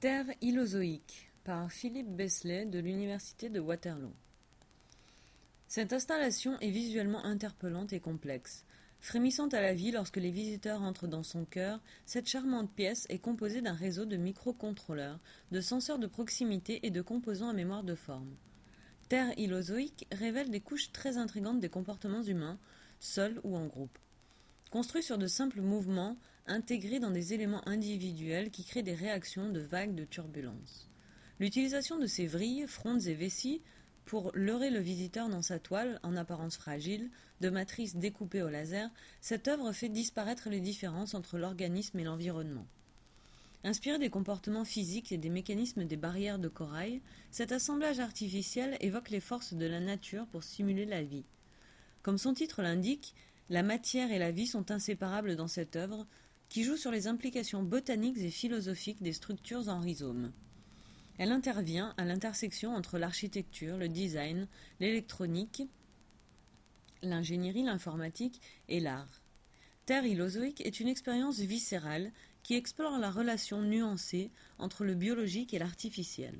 Terre hylozoïque par Philippe Beslay de l'Université de Waterloo. Cette installation est visuellement interpellante et complexe. Frémissante à la vie lorsque les visiteurs entrent dans son cœur, cette charmante pièce est composée d'un réseau de microcontrôleurs, de senseurs de proximité et de composants à mémoire de forme. Terre hylozoïque révèle des couches très intrigantes des comportements humains, seuls ou en groupe. Construit sur de simples mouvements, intégrés dans des éléments individuels qui créent des réactions de vagues de turbulences. L'utilisation de ces vrilles, frondes et vessies pour leurrer le visiteur dans sa toile, en apparence fragile, de matrices découpées au laser, cette œuvre fait disparaître les différences entre l'organisme et l'environnement. Inspiré des comportements physiques et des mécanismes des barrières de corail, cet assemblage artificiel évoque les forces de la nature pour simuler la vie. Comme son titre l'indique, la matière et la vie sont inséparables dans cette œuvre, qui joue sur les implications botaniques et philosophiques des structures en rhizome. Elle intervient à l'intersection entre l'architecture, le design, l'électronique, l'ingénierie, l'informatique et l'art. Terre hylozoïque est une expérience viscérale qui explore la relation nuancée entre le biologique et l'artificiel.